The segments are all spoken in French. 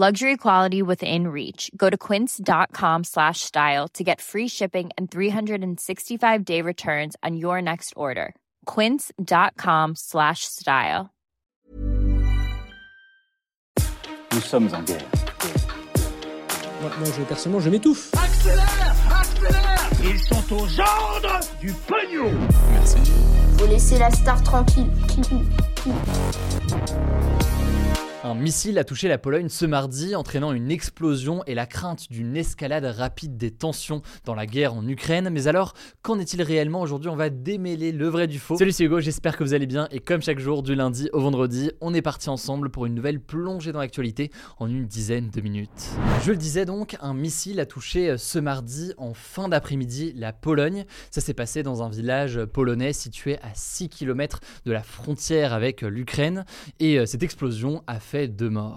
Luxury quality within reach. Go to quince.com slash style to get free shipping and 365-day returns on your next order. quince.com slash style. Nous sommes en guerre. Moi, moi, je, personnellement, je m'étouffe. Accélère Accélère Ils sont aux ordres du pognon Merci. Faut laisser la star tranquille. Un missile a touché la Pologne ce mardi, entraînant une explosion et la crainte d'une escalade rapide des tensions dans la guerre en Ukraine. Mais alors, qu'en est-il réellement Aujourd'hui, on va démêler le vrai du faux. Salut, c'est Hugo, j'espère que vous allez bien. Et comme chaque jour, du lundi au vendredi, on est parti ensemble pour une nouvelle plongée dans l'actualité en une dizaine de minutes. Je le disais donc, un missile a touché ce mardi en fin d'après-midi la Pologne. Ça s'est passé dans un village polonais situé à 6 km de la frontière avec l'Ukraine. Et euh, cette explosion a fait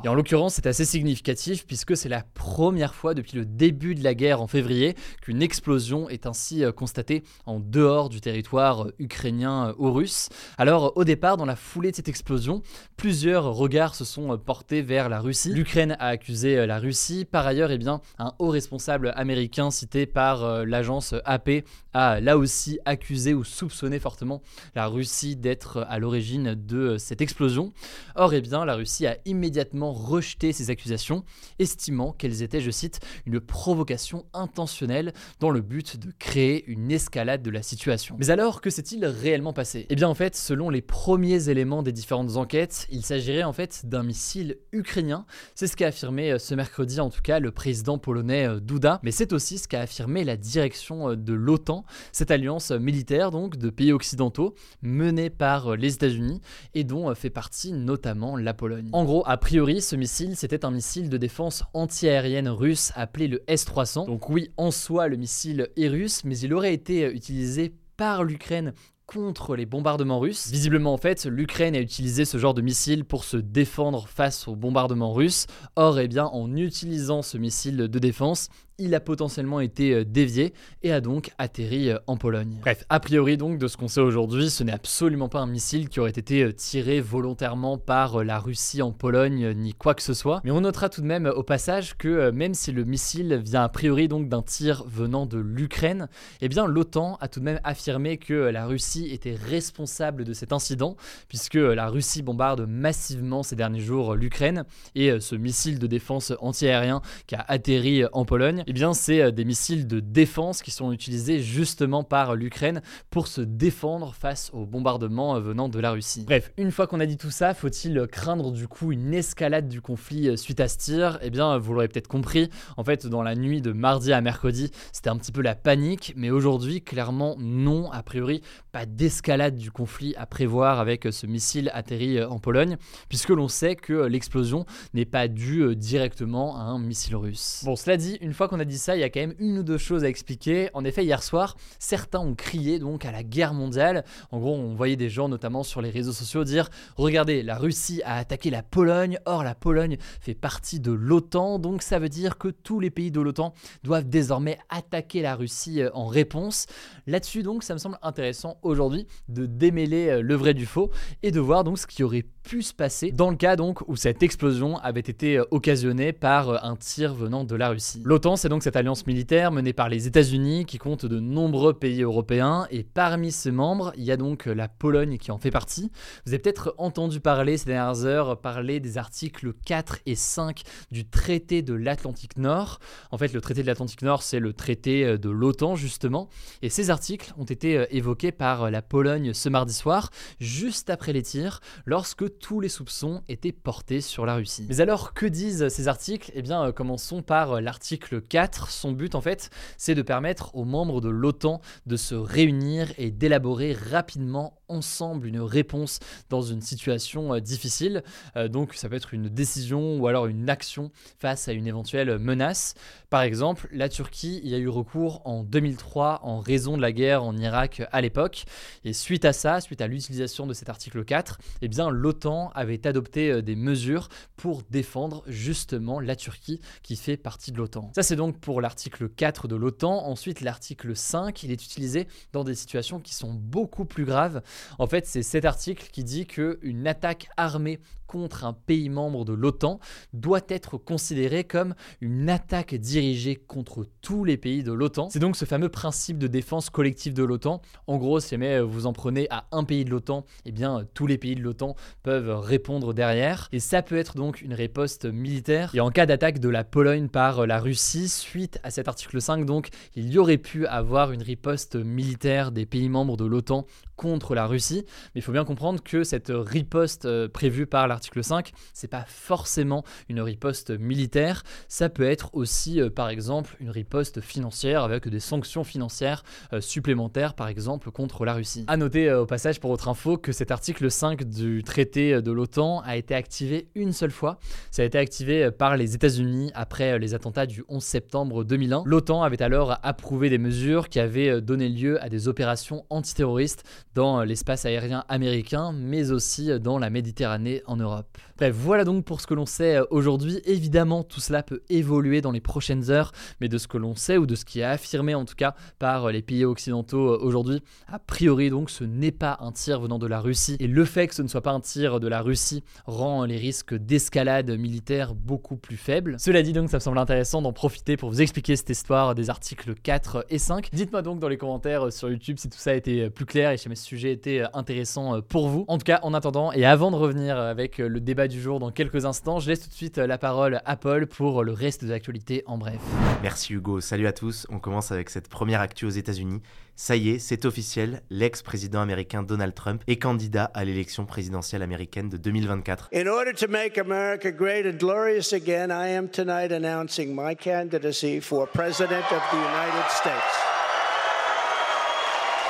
Et en l'occurrence, c'est assez significatif puisque c'est la première fois depuis le début de la guerre en février qu'une explosion est ainsi euh, constatée en dehors du territoire euh, ukrainien ou russe. Alors au départ, dans la foulée de cette explosion, plusieurs regards se sont portés vers la Russie. L'Ukraine a accusé la Russie. Par ailleurs, eh bien, un haut responsable américain cité par l'agence AP a là aussi accusé ou soupçonné fortement la Russie d'être à l'origine de cette explosion. Or, eh bien, la Russie a immédiatement rejeté ces accusations, estimant qu'elles étaient, je cite, une provocation intentionnelle dans le but de créer une escalade de la situation. Mais alors, que s'est-il réellement passé? Eh bien, en fait, selon les premiers éléments des différentes enquêtes, il s'agirait en fait d'un missile ukrainien. C'est ce qu'a affirmé euh, ce mercredi, en tout cas, le président polonais euh, Duda. Mais c'est aussi ce qu'a affirmé la direction euh, de l'OTAN, cette alliance militaire donc de pays occidentaux menée par les États-Unis et dont fait partie notamment la Pologne. En gros, a priori, ce missile, c'était un missile de défense antiaérienne russe appelé le S-300. Donc oui, en soi, le missile est russe, mais il aurait été utilisé par l'Ukraine contre les bombardements russes. Visiblement, en fait, l'Ukraine a utilisé ce genre de missile pour se défendre face aux bombardements russes. Or, eh bien, en utilisant ce missile de défense, il a potentiellement été euh, dévié et a donc atterri euh, en Pologne. Bref, a priori donc de ce qu'on sait aujourd'hui, ce n'est absolument pas un missile qui aurait été euh, tiré volontairement par la Russie en Pologne ni quoi que ce soit. Mais on notera tout de même au passage que même si le missile vient a priori donc d'un tir venant de l'Ukraine, eh bien l'OTAN a tout de même affirmé que la Russie était responsable de cet incident puisque la Russie bombarde massivement ces derniers jours l'Ukraine et ce missile de défense antiaérien qui a atterri en Pologne eh bien, c'est euh, des missiles de défense qui sont utilisés justement par l'Ukraine pour se défendre face aux bombardements euh, venant de la Russie. Bref, une fois qu'on a dit tout ça, faut-il craindre du coup une escalade du conflit euh, suite à ce tir? Eh bien, vous l'aurez peut-être compris, en fait, dans la nuit de mardi à mercredi, c'était un petit peu la panique, mais aujourd'hui, clairement, non, a priori, pas d'escalade du conflit à prévoir avec ce missile atterri en Pologne, puisque l'on sait que l'explosion n'est pas due directement à un missile russe. Bon, cela dit, une fois qu'on a dit ça, il y a quand même une ou deux choses à expliquer. En effet, hier soir, certains ont crié donc à la guerre mondiale. En gros, on voyait des gens, notamment sur les réseaux sociaux, dire Regardez, la Russie a attaqué la Pologne. Or, la Pologne fait partie de l'OTAN. Donc, ça veut dire que tous les pays de l'OTAN doivent désormais attaquer la Russie euh, en réponse. Là-dessus, donc, ça me semble intéressant aujourd'hui de démêler euh, le vrai du faux et de voir donc ce qui aurait pu se passer dans le cas donc où cette explosion avait été euh, occasionnée par un tir venant de la Russie. L'OTAN, c'est donc cette alliance militaire menée par les États-Unis qui compte de nombreux pays européens et parmi ses membres, il y a donc la Pologne qui en fait partie. Vous avez peut-être entendu parler ces dernières heures parler des articles 4 et 5 du traité de l'Atlantique Nord. En fait, le traité de l'Atlantique Nord, c'est le traité euh, de l'OTAN justement et ces articles ont été euh, évoqués par euh, la Pologne ce mardi soir juste après les tirs lorsque tous les soupçons étaient portés sur la Russie. Mais alors que disent ces articles? Eh bien, commençons par l'article 4 son but en fait, c'est de permettre aux membres de l'OTAN de se réunir et d'élaborer rapidement ensemble une réponse dans une situation difficile. donc ça peut être une décision ou alors une action face à une éventuelle menace. Par exemple, la Turquie y a eu recours en 2003 en raison de la guerre en Irak à l'époque. Et suite à ça, suite à l'utilisation de cet article 4, eh bien l'OTAN avait adopté des mesures pour défendre justement la Turquie qui fait partie de l'OTAN. Ça c'est donc pour l'article 4 de l'OTAN. Ensuite l'article 5, il est utilisé dans des situations qui sont beaucoup plus graves. En fait c'est cet article qui dit qu'une attaque armée contre un pays membre de l'OTAN doit être considérée comme une attaque dirigée contre tous les pays de l'OTAN. C'est donc ce fameux principe de défense collective de l'OTAN. En gros, si jamais vous en prenez à un pays de l'OTAN, eh bien tous les pays de l'OTAN peuvent répondre derrière. Et ça peut être donc une riposte militaire. Et en cas d'attaque de la Pologne par la Russie, suite à cet article 5, donc il y aurait pu avoir une riposte militaire des pays membres de l'OTAN contre la Russie. Mais il faut bien comprendre que cette riposte euh, prévue par l'article 5, c'est pas forcément une riposte militaire. Ça peut être aussi, euh, par exemple, une riposte financière avec des sanctions financières euh, supplémentaires, par exemple, contre la Russie. À noter au passage pour votre info que cet article 5 du traité de l'OTAN a été activé une seule fois. Ça a été activé par les États-Unis après les attentats du 11 septembre 2001. L'OTAN avait alors approuvé des mesures qui avaient donné lieu à des opérations antiterroristes dans l'espace aérien américain, mais aussi dans la Méditerranée en Europe. Bref, voilà donc pour ce que l'on sait aujourd'hui. Évidemment, tout cela peut évoluer dans les prochaines heures, mais de ce que l'on sait ou de ce qui est affirmé en tout cas par les pays occidentaux aujourd'hui, a priori donc ce n'est pas un tir venant de la Russie. Et le fait que ce ne soit pas un tir de la Russie rend les risques d'escalade militaire beaucoup plus faibles. Cela dit donc, ça me semble intéressant d'en profiter pour vous expliquer cette histoire des articles 4 et 5. Dites-moi donc dans les commentaires sur YouTube si tout ça a été plus clair et si ce sujet était intéressant pour vous. En tout cas, en attendant et avant de revenir avec le débat du jour dans quelques instants, je laisse tout de suite la parole à Paul pour le reste de l'actualité en bref. Merci Hugo, salut à tous. On commence avec cette première actu aux États-Unis. Ça y est, c'est officiel, l'ex-président américain Donald Trump est candidat à l'élection présidentielle américaine de 2024. In order to make America great and glorious again, I am tonight announcing my candidacy for President of the United States.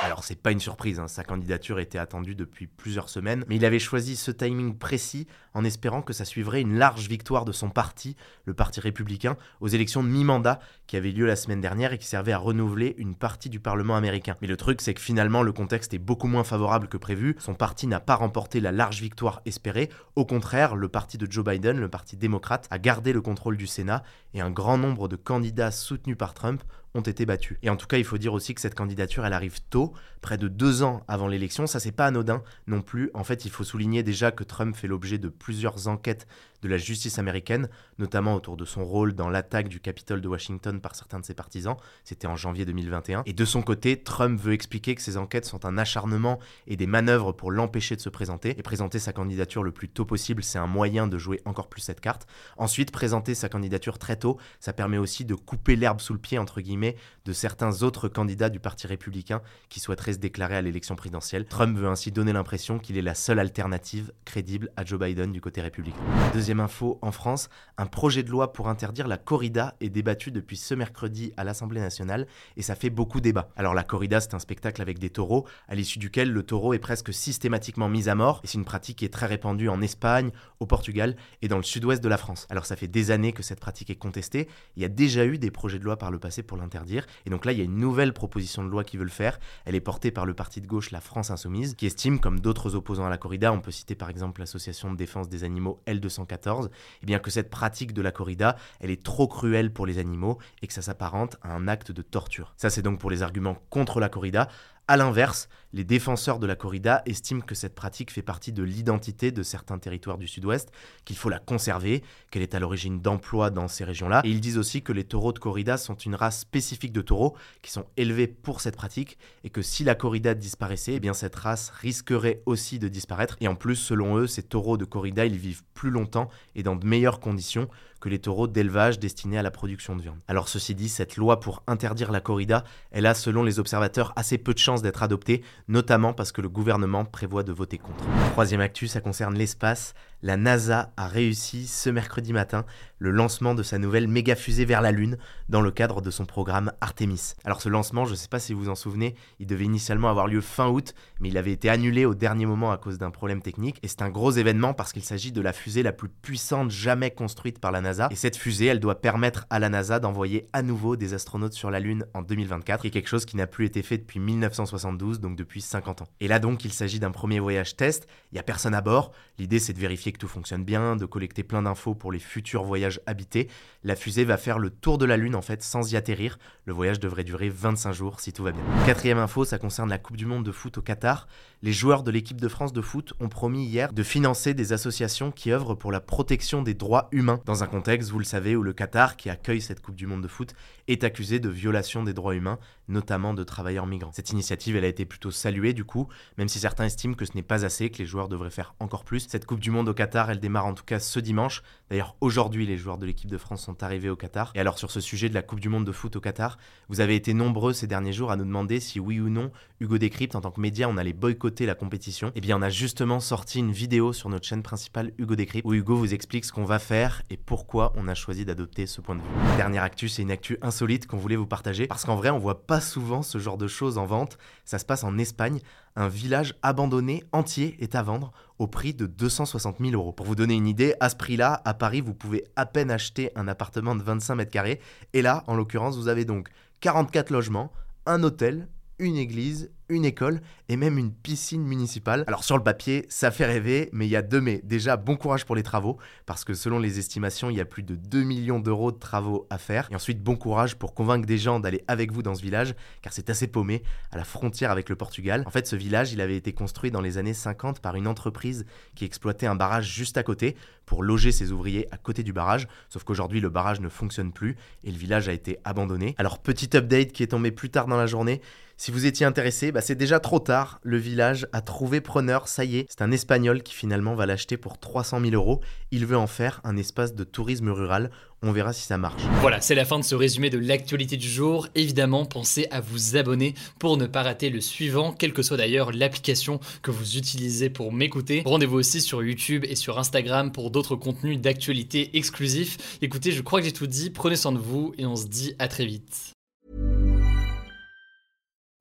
Alors c'est pas une surprise, hein, sa candidature était attendue depuis plusieurs semaines, mais il avait choisi ce timing précis en espérant que ça suivrait une large victoire de son parti, le Parti républicain, aux élections de mi-mandat qui avaient lieu la semaine dernière et qui servaient à renouveler une partie du Parlement américain. Mais le truc c'est que finalement le contexte est beaucoup moins favorable que prévu, son parti n'a pas remporté la large victoire espérée, au contraire le parti de Joe Biden, le parti démocrate, a gardé le contrôle du Sénat et un grand nombre de candidats soutenus par Trump ont été battus. Et en tout cas, il faut dire aussi que cette candidature, elle arrive tôt, près de deux ans avant l'élection. Ça, c'est pas anodin non plus. En fait, il faut souligner déjà que Trump fait l'objet de plusieurs enquêtes de la justice américaine, notamment autour de son rôle dans l'attaque du Capitole de Washington par certains de ses partisans. C'était en janvier 2021. Et de son côté, Trump veut expliquer que ces enquêtes sont un acharnement et des manœuvres pour l'empêcher de se présenter. Et présenter sa candidature le plus tôt possible, c'est un moyen de jouer encore plus cette carte. Ensuite, présenter sa candidature très tôt, ça permet aussi de couper l'herbe sous le pied, entre guillemets, de certains autres candidats du Parti républicain qui souhaiteraient se déclarer à l'élection présidentielle. Trump veut ainsi donner l'impression qu'il est la seule alternative crédible à Joe Biden du côté républicain. Deuxième info en France, un projet de loi pour interdire la corrida est débattu depuis ce mercredi à l'Assemblée nationale et ça fait beaucoup débat. Alors la corrida, c'est un spectacle avec des taureaux, à l'issue duquel le taureau est presque systématiquement mis à mort et c'est une pratique qui est très répandue en Espagne, au Portugal et dans le sud-ouest de la France. Alors ça fait des années que cette pratique est contestée, il y a déjà eu des projets de loi par le passé pour l'interdire et donc là il y a une nouvelle proposition de loi qui veut le faire. Elle est portée par le parti de gauche La France Insoumise qui estime, comme d'autres opposants à la corrida, on peut citer par exemple l'association de défense des animaux L214 et eh bien que cette pratique de la corrida, elle est trop cruelle pour les animaux et que ça s'apparente à un acte de torture. Ça c'est donc pour les arguments contre la corrida. A l'inverse, les défenseurs de la corrida estiment que cette pratique fait partie de l'identité de certains territoires du sud-ouest, qu'il faut la conserver, qu'elle est à l'origine d'emplois dans ces régions-là. Ils disent aussi que les taureaux de corrida sont une race spécifique de taureaux qui sont élevés pour cette pratique et que si la corrida disparaissait, eh bien cette race risquerait aussi de disparaître. Et en plus, selon eux, ces taureaux de corrida, ils vivent plus longtemps et dans de meilleures conditions que les taureaux d'élevage destinés à la production de viande. Alors ceci dit, cette loi pour interdire la corrida, elle a selon les observateurs assez peu de chances d'être adoptée, notamment parce que le gouvernement prévoit de voter contre. Troisième actu, ça concerne l'espace. la NASA a réussi ce mercredi matin le lancement de sa nouvelle méga fusée vers la Lune dans le cadre de son programme Artemis. Alors ce lancement, je ne sais pas si vous vous en souvenez, il devait initialement avoir lieu fin août, mais il avait été annulé au dernier moment à cause d'un problème technique. Et c'est un gros événement parce qu'il s'agit de la fusée la plus puissante jamais construite par la NASA. Et cette fusée, elle doit permettre à la NASA d'envoyer à nouveau des astronautes sur la Lune en 2024, qui est quelque chose qui n'a plus été fait depuis 1972, donc depuis 50 ans. Et là donc, il s'agit d'un premier voyage test, il n'y a personne à bord, l'idée c'est de vérifier que tout fonctionne bien, de collecter plein d'infos pour les futurs voyages habité. La fusée va faire le tour de la Lune en fait sans y atterrir. Le voyage devrait durer 25 jours si tout va bien. Quatrième info, ça concerne la Coupe du Monde de foot au Qatar. Les joueurs de l'équipe de France de foot ont promis hier de financer des associations qui œuvrent pour la protection des droits humains. Dans un contexte, vous le savez, où le Qatar, qui accueille cette Coupe du Monde de foot, est accusé de violation des droits humains, notamment de travailleurs migrants. Cette initiative, elle a été plutôt saluée du coup, même si certains estiment que ce n'est pas assez, que les joueurs devraient faire encore plus. Cette Coupe du Monde au Qatar, elle démarre en tout cas ce dimanche. D'ailleurs, aujourd'hui, les joueurs de l'équipe de France sont arrivés au Qatar. Et alors, sur ce sujet de la Coupe du Monde de foot au Qatar, vous avez été nombreux ces derniers jours à nous demander si oui ou non, Hugo Décrypte, en tant que média, on allait boycotter la compétition. Eh bien, on a justement sorti une vidéo sur notre chaîne principale Hugo Décrypte où Hugo vous explique ce qu'on va faire et pourquoi on a choisi d'adopter ce point de vue. Dernière actu, c'est une actu insolite qu'on voulait vous partager parce qu'en vrai, on voit pas souvent ce genre de choses en vente. Ça se passe en Espagne. Un village abandonné entier est à vendre au prix de 260 000 euros. Pour vous donner une idée, à ce prix-là, à Paris, vous pouvez à peine acheter un appartement de 25 mètres carrés. Et là, en l'occurrence, vous avez donc 44 logements, un hôtel, une église, une école et même une piscine municipale. Alors sur le papier, ça fait rêver, mais il y a deux mais. Déjà, bon courage pour les travaux, parce que selon les estimations, il y a plus de 2 millions d'euros de travaux à faire. Et ensuite, bon courage pour convaincre des gens d'aller avec vous dans ce village, car c'est assez paumé, à la frontière avec le Portugal. En fait, ce village, il avait été construit dans les années 50 par une entreprise qui exploitait un barrage juste à côté pour loger ses ouvriers à côté du barrage. Sauf qu'aujourd'hui, le barrage ne fonctionne plus et le village a été abandonné. Alors, petit update qui est tombé plus tard dans la journée. Si vous étiez intéressé, bah, c'est déjà trop tard. Le village a trouvé preneur, ça y est. C'est un Espagnol qui finalement va l'acheter pour 300 000 euros. Il veut en faire un espace de tourisme rural. On verra si ça marche. Voilà, c'est la fin de ce résumé de l'actualité du jour. Évidemment, pensez à vous abonner pour ne pas rater le suivant, quelle que soit d'ailleurs l'application que vous utilisez pour m'écouter. Rendez-vous aussi sur YouTube et sur Instagram pour d'autres contenus d'actualité exclusifs. Écoutez, je crois que j'ai tout dit. Prenez soin de vous et on se dit à très vite.